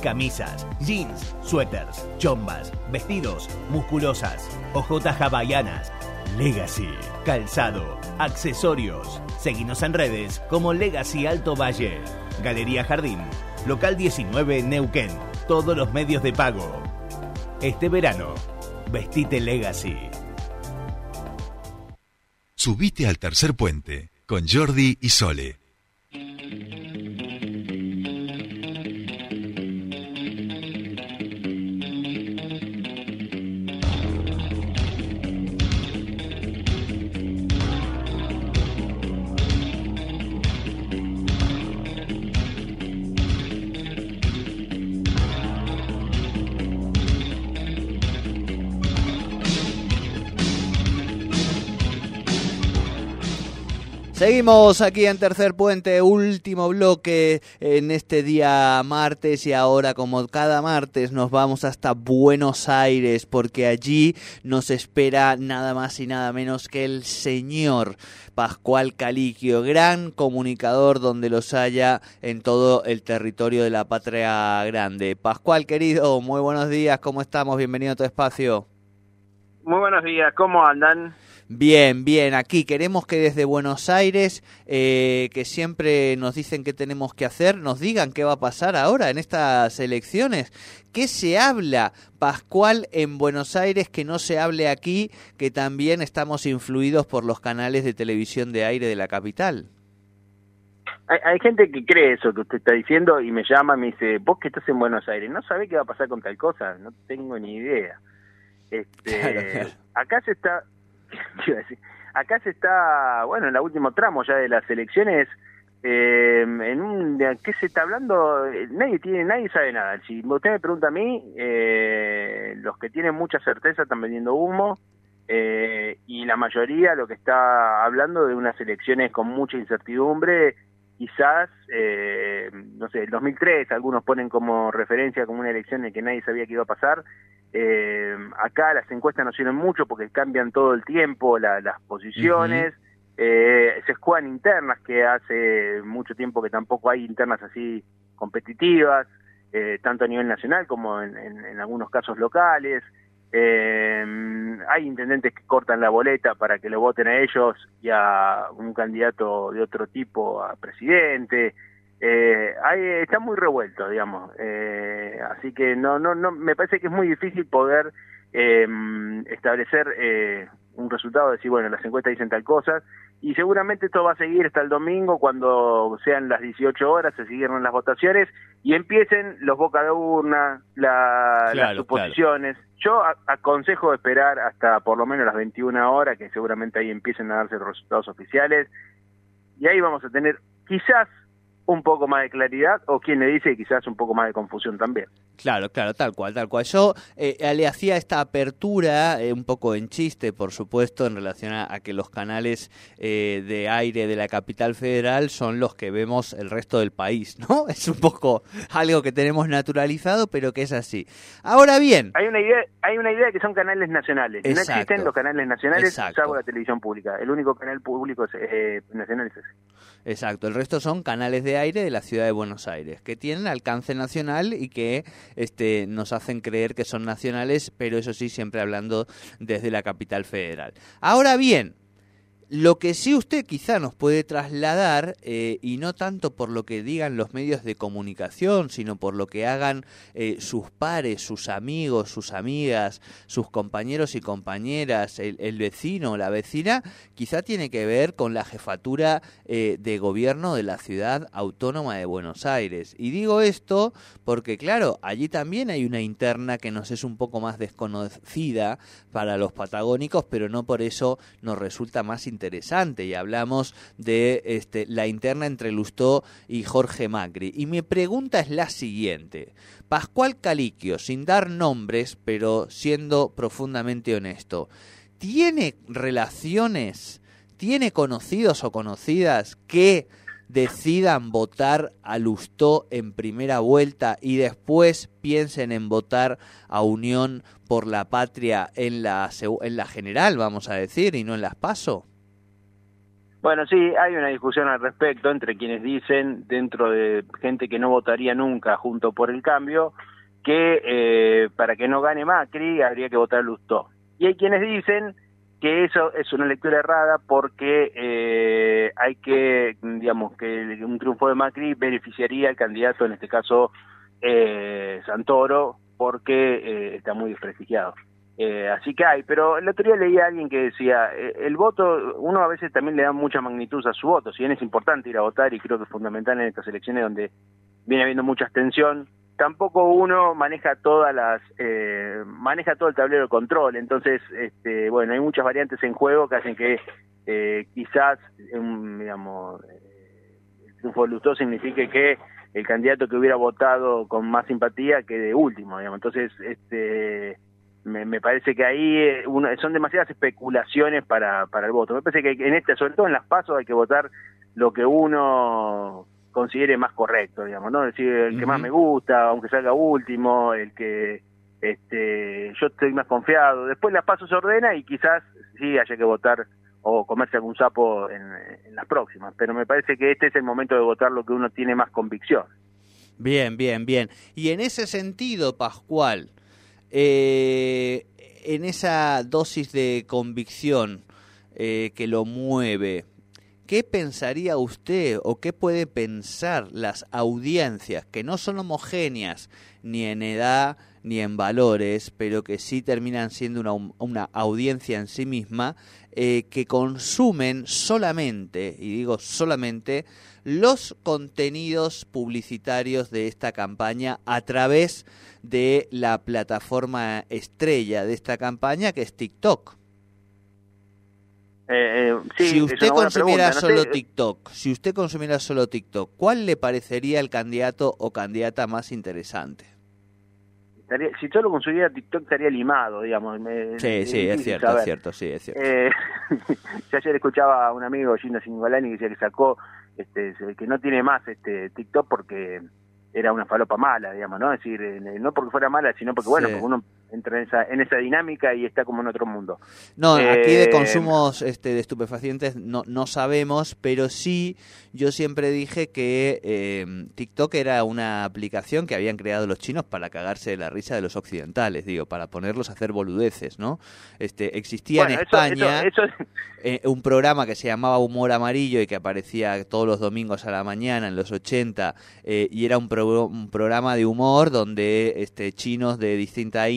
Camisas, jeans, suéteres, chombas, vestidos, musculosas, ojotas hawaianas, Legacy, calzado, accesorios. Seguinos en redes como Legacy Alto Valle, Galería Jardín, Local 19 Neuquén, todos los medios de pago. Este verano, vestite Legacy. Subite al tercer puente con Jordi y Sole. Seguimos aquí en Tercer Puente, último bloque en este día martes y ahora como cada martes nos vamos hasta Buenos Aires porque allí nos espera nada más y nada menos que el señor Pascual Caliquio, gran comunicador donde los haya en todo el territorio de la patria grande. Pascual querido, muy buenos días, ¿cómo estamos? Bienvenido a tu espacio. Muy buenos días, ¿cómo andan? Bien, bien, aquí queremos que desde Buenos Aires, eh, que siempre nos dicen qué tenemos que hacer, nos digan qué va a pasar ahora en estas elecciones. ¿Qué se habla, Pascual, en Buenos Aires que no se hable aquí, que también estamos influidos por los canales de televisión de aire de la capital? Hay, hay, gente que cree eso que usted está diciendo y me llama y me dice, vos que estás en Buenos Aires, ¿no sabés qué va a pasar con tal cosa? No tengo ni idea. Este, claro, claro. Acá se está, Acá se está, bueno, en el último tramo ya de las elecciones, eh, en un, ¿de qué se está hablando? Nadie tiene, nadie sabe nada. Si usted me pregunta a mí, eh, los que tienen mucha certeza están vendiendo humo eh, y la mayoría lo que está hablando de unas elecciones con mucha incertidumbre, quizás, eh, no sé, el 2003, algunos ponen como referencia como una elección en que nadie sabía qué iba a pasar, eh, acá las encuestas no sirven mucho porque cambian todo el tiempo las posiciones. eh, se escudan internas que hace mucho tiempo que tampoco hay internas así competitivas, eh, tanto a nivel nacional como en, en, en algunos casos locales. Eh, hay intendentes que cortan la boleta para que lo voten a ellos y a un candidato de otro tipo a presidente eh, hay, está muy revuelto, digamos. Eh, así que no, no, no, me parece que es muy difícil poder eh, establecer eh, un resultado, decir, bueno, las encuestas dicen tal cosa, y seguramente esto va a seguir hasta el domingo cuando sean las 18 horas, se siguieron las votaciones y empiecen los boca de urna, la, claro, las suposiciones. Claro. Yo aconsejo esperar hasta por lo menos las 21 horas, que seguramente ahí empiecen a darse los resultados oficiales, y ahí vamos a tener quizás un poco más de claridad o quien le dice quizás un poco más de confusión también. Claro, claro, tal cual, tal cual. Yo eh, le hacía esta apertura, eh, un poco en chiste, por supuesto, en relación a, a que los canales eh, de aire de la capital federal son los que vemos el resto del país, ¿no? Es un poco algo que tenemos naturalizado, pero que es así. Ahora bien... Hay una idea, hay una idea que son canales nacionales. Exacto. No existen los canales nacionales, Exacto. salvo la televisión pública. El único canal público es, eh, nacional es ese. Exacto, el resto son canales de aire de la ciudad de Buenos Aires, que tienen alcance nacional y que este, nos hacen creer que son nacionales, pero eso sí, siempre hablando desde la capital federal. Ahora bien, lo que sí usted quizá nos puede trasladar, eh, y no tanto por lo que digan los medios de comunicación, sino por lo que hagan eh, sus pares, sus amigos, sus amigas, sus compañeros y compañeras, el, el vecino o la vecina, quizá tiene que ver con la jefatura eh, de gobierno de la ciudad autónoma de Buenos Aires. Y digo esto porque, claro, allí también hay una interna que nos es un poco más desconocida para los patagónicos, pero no por eso nos resulta más interesante y hablamos de este, la interna entre Lustó y Jorge Macri. Y mi pregunta es la siguiente. Pascual Caliquio, sin dar nombres, pero siendo profundamente honesto, ¿tiene relaciones, tiene conocidos o conocidas que decidan votar a Lustó en primera vuelta y después piensen en votar a Unión por la Patria en la, en la general, vamos a decir, y no en las PASO? Bueno, sí, hay una discusión al respecto entre quienes dicen, dentro de gente que no votaría nunca junto por el cambio, que eh, para que no gane Macri habría que votar Lustó. Y hay quienes dicen que eso es una lectura errada porque eh, hay que, digamos, que un triunfo de Macri beneficiaría al candidato, en este caso eh, Santoro, porque está muy desprestigiado. Eh, así que hay, pero el otro día leí a alguien que decía, eh, el voto, uno a veces también le da mucha magnitud a su voto, si bien es importante ir a votar y creo que es fundamental en estas elecciones donde viene habiendo mucha abstención, tampoco uno maneja todas las, eh, maneja todo el tablero de control, entonces, este, bueno, hay muchas variantes en juego que hacen que eh, quizás, digamos, el triunfo de signifique que el candidato que hubiera votado con más simpatía quede último, digamos, entonces, este me, parece que ahí eh, son demasiadas especulaciones para, para el voto. Me parece que en este, sobre todo en las pasos, hay que votar lo que uno considere más correcto, digamos, ¿no? Es decir, el que más me gusta, aunque salga último, el que este yo estoy más confiado. Después las pasos se ordena y quizás sí haya que votar o comerse algún sapo en, en las próximas, pero me parece que este es el momento de votar lo que uno tiene más convicción. Bien, bien, bien. Y en ese sentido, Pascual, eh, en esa dosis de convicción eh, que lo mueve, ¿qué pensaría usted o qué puede pensar las audiencias que no son homogéneas ni en edad ni en valores, pero que sí terminan siendo una, audiencia en sí misma, eh, que consumen solamente, y digo solamente, los contenidos publicitarios de esta campaña a través de la plataforma estrella de esta campaña, que es TikTok. Eh, eh, si usted consumiera solo TikTok, si usted consumiera solo TikTok, ¿cuál le parecería el candidato o candidata más interesante? si solo consumiera TikTok estaría limado, digamos. sí, sí, es cierto, es cierto, sí, es cierto. Eh, ayer escuchaba a un amigo, Gino Singolani, que decía que sacó, este, que no tiene más este TikTok porque era una falopa mala, digamos, ¿no? Es decir, eh, no porque fuera mala, sino porque, bueno, porque uno entra en esa, en esa dinámica y está como en otro mundo. No, aquí de eh, consumos este, de estupefacientes no, no sabemos, pero sí yo siempre dije que eh, TikTok era una aplicación que habían creado los chinos para cagarse de la risa de los occidentales, digo, para ponerlos a hacer boludeces, ¿no? Este, existía en España eh, un programa que se llamaba Humor Amarillo y que aparecía todos los domingos a la mañana en los 80 y era un, un programa de humor donde este, chinos de distinta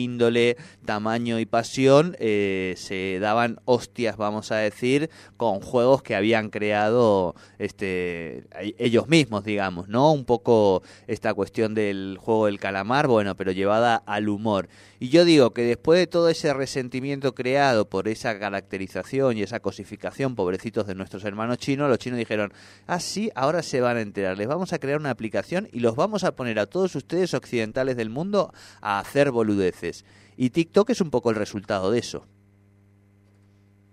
tamaño y pasión, eh, se daban hostias, vamos a decir, con juegos que habían creado este, ellos mismos, digamos, ¿no? Un poco esta cuestión del juego del calamar, bueno, pero llevada al humor. Y yo digo que después de todo ese resentimiento creado por esa caracterización y esa cosificación, pobrecitos de nuestros hermanos chinos, los chinos dijeron, ah, sí, ahora se van a enterar, les vamos a crear una aplicación y los vamos a poner a todos ustedes occidentales del mundo a hacer boludeces. Y TikTok es un poco el resultado de eso.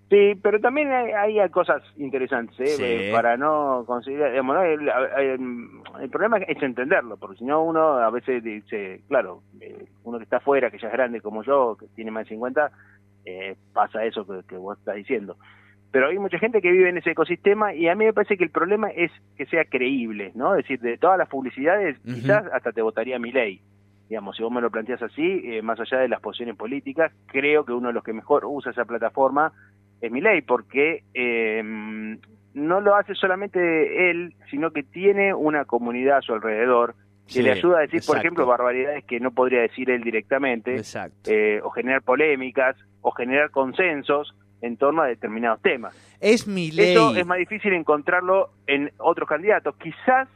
Sí, pero también hay, hay cosas interesantes, ¿eh? para no considerar, digamos, el, problema es entenderlo, porque si no uno a veces dice, claro, eh, uno que está afuera, que ya es grande como yo, que tiene más de 50, eh, pasa eso que, vos estás diciendo. Pero hay mucha gente que vive en ese ecosistema y a mí me parece que el problema es que sea creíble, ¿no? Es decir, de todas las publicidades, quizás hasta te votaría mi ley digamos, si vos me lo planteas así, eh, más allá de las posiciones políticas, creo que uno de los que mejor usa esa plataforma es mi ley, porque eh, no lo hace solamente él, sino que tiene una comunidad a su alrededor que le ayuda a decir, por ejemplo, barbaridades que no podría decir él directamente, eh, o generar polémicas, o generar consensos en torno a determinados temas. Es mi ley. Eso es más difícil encontrarlo en otros candidatos. Quizás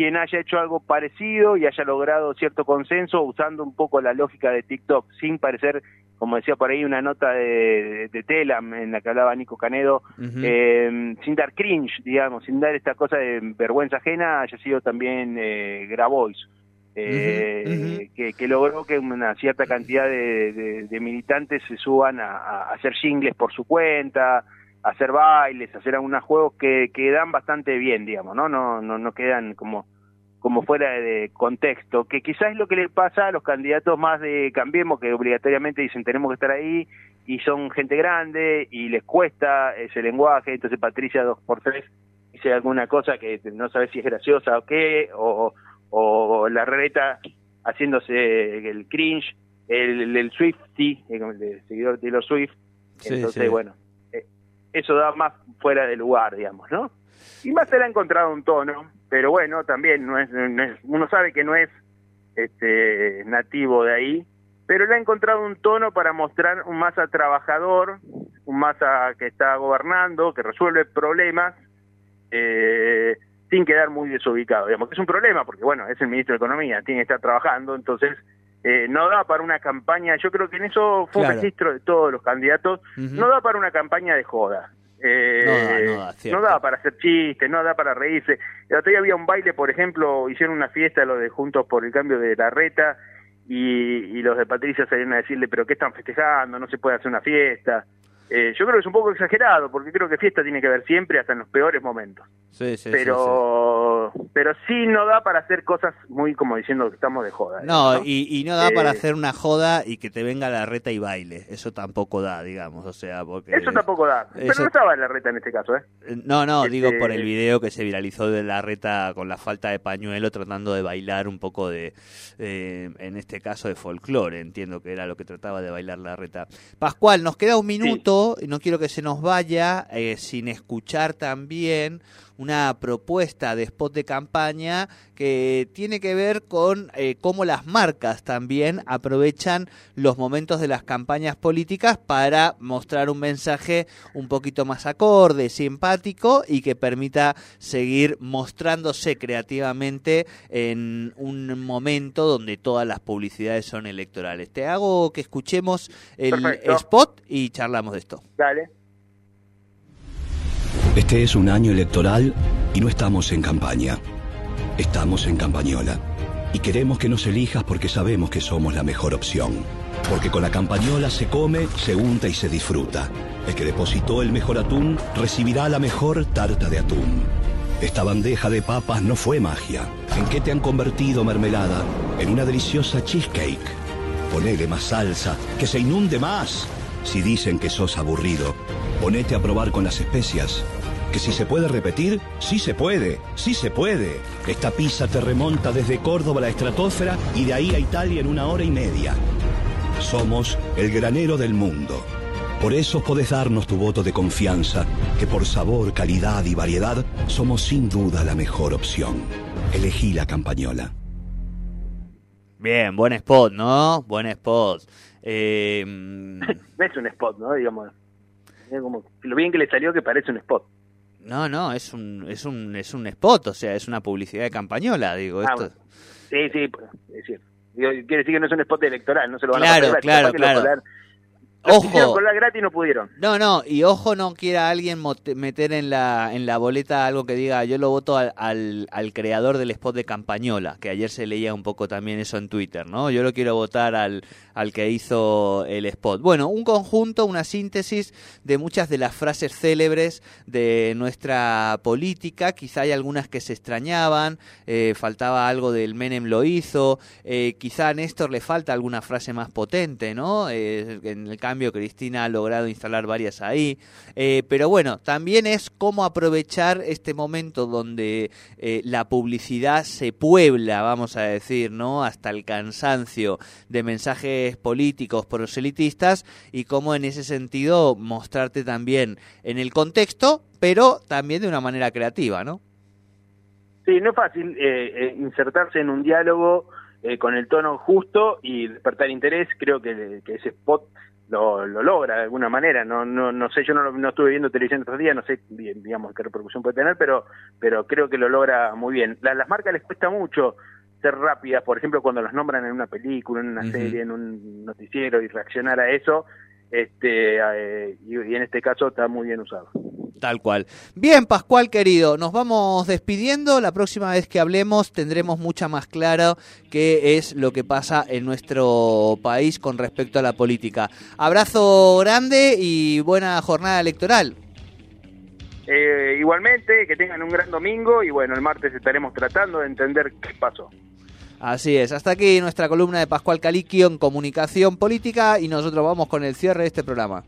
quien haya hecho algo parecido y haya logrado cierto consenso usando un poco la lógica de TikTok, sin parecer, como decía por ahí una nota de, de, Telam en la que hablaba Nico Canedo, eh, sin dar cringe, digamos, sin dar esta cosa de vergüenza ajena, haya sido también eh, Grabois. Eh, que, logró que una cierta cantidad de, militantes se suban a, hacer jingles por su cuenta, hacer bailes, hacer algunos juegos que, que dan bastante bien, digamos, ¿no? No, no, no quedan como como fuera de contexto, que quizás es lo que le pasa a los candidatos más de Cambiemos, que obligatoriamente dicen tenemos que estar ahí, y son gente grande, y les cuesta ese lenguaje, entonces Patricia dos por tres dice alguna cosa que no sabe si es graciosa o qué, o, o la reta haciéndose el cringe, el, el Swifty, el seguidor de los Swift, entonces bueno, eso da más fuera de lugar, digamos, ¿no? Y más se le ha encontrado un tono, pero bueno, también no es, uno sabe que no es este nativo de ahí, pero le ha encontrado un tono para mostrar un masa trabajador, un masa que está gobernando, que resuelve problemas, eh, sin quedar muy desubicado, digamos que es un problema, porque bueno, es el ministro de Economía, tiene que estar trabajando, entonces eh, no da para una campaña, yo creo que en eso fue un registro de todos los candidatos, no da para una campaña de joda. Eh, no, da, para hacer chistes, no da para reírse. El otro día había un baile, por ejemplo, hicieron una fiesta los de Juntos por el Cambio de la Reta y, los de Patricia salieron a decirle, pero ¿qué están festejando? No se puede hacer una fiesta. Eh, yo creo que es un poco exagerado, porque creo que fiesta tiene que ver siempre, hasta en los peores momentos. Sí, sí, pero, sí, pero sí no da para hacer cosas muy como diciendo que estamos de joda. No, Y, no da para eh, hacer una joda y que te venga la reta y baile. Eso tampoco da, digamos. O sea, porque. Eso tampoco da. Pero no estaba la reta en este caso, ¿eh? ¿eh? No, no, digo este, por el video que se viralizó de la reta con la falta de pañuelo tratando de bailar un poco de. en este caso de folclore. Entiendo que era lo que trataba de bailar la reta. Pascual, nos queda un minuto y no quiero que se nos vaya sin escuchar también una propuesta de spot de campaña que tiene que ver con eh, cómo las marcas también aprovechan los momentos de las campañas políticas para mostrar un mensaje un poquito más acorde, simpático y que permita seguir mostrándose creativamente en un momento donde todas las publicidades son electorales. Te hago que escuchemos el spot y charlamos de esto. Dale. Este es un año electoral y no estamos en campaña. Estamos en campañola. Y queremos que nos elijas porque sabemos que somos la mejor opción. Porque con la campañola se come, se unta y se disfruta. El que depositó el mejor atún recibirá la mejor tarta de atún. Esta bandeja de papas no fue magia. ¿En qué te han convertido mermelada? En una deliciosa cheesecake. Ponele más salsa, que se inunde más. Si dicen que sos aburrido, ponete a probar con las especias que si se puede repetir, sí se puede, sí se puede. Esta pizza te remonta desde Córdoba a la estratosfera y de ahí a Italia en una hora y media. Somos el granero del mundo. Por eso podés darnos tu voto de confianza, que por sabor, calidad y variedad somos sin duda la mejor opción. Elegí la campañola. Bien, buen spot, ¿no? Buen spot. Eh... es un spot, ¿no? Digamos, como, lo bien que le salió que parece un spot. No, no, es un, es un, es un spot, o sea, es una publicidad de campañola, digo. Ah, esto... Sí, sí, pues, es cierto. quiere decir que no es un spot electoral, no se lo van a poner. Claro, claro. Ojo. Con la gratis no pudieron. No, no, y ojo no quiera alguien meter en la, en la boleta algo que diga yo lo voto al, al, creador del spot de Campañola, que ayer se leía un poco también eso en Twitter, ¿no? Yo lo quiero votar al, al que hizo el spot. Bueno, un conjunto, una síntesis de muchas de las frases célebres de nuestra política, quizá hay algunas que se extrañaban, eh, faltaba algo del Menem lo hizo, eh, quizá a Néstor le falta alguna frase más potente, ¿no? Eh, en el cambio, Cristina ha logrado instalar varias ahí. Eh, pero bueno, también es cómo aprovechar este momento donde eh, la publicidad se puebla, vamos a decir, ¿no? Hasta el cansancio de mensajes políticos proselitistas y cómo en ese sentido mostrarte también en el contexto, pero también de una manera creativa, ¿no? Sí, no es fácil eh, insertarse en un diálogo con el tono justo y despertar interés. Creo que, que ese spot lo, lo logra de alguna manera. No, no, no sé, yo no, no estuve viendo televisión estos días, no sé, digamos, qué repercusión puede tener, pero, pero creo que lo logra muy bien. las marcas les cuesta mucho ser rápidas, por ejemplo, cuando las nombran en una película, en una serie, en un noticiero y reaccionar a eso, este, eh, y, en este caso está muy bien usado. Tal cual. Bien, Pascual querido, nos vamos despidiendo. La próxima vez que hablemos tendremos mucha más claro qué es lo que pasa en nuestro país con respecto a la política. Abrazo grande y buena jornada electoral. Eh, igualmente, que tengan un gran domingo y bueno, el martes estaremos tratando de entender qué pasó. Así es, hasta aquí nuestra columna de Pascual Caliquio en comunicación política y nosotros vamos con el cierre de este programa.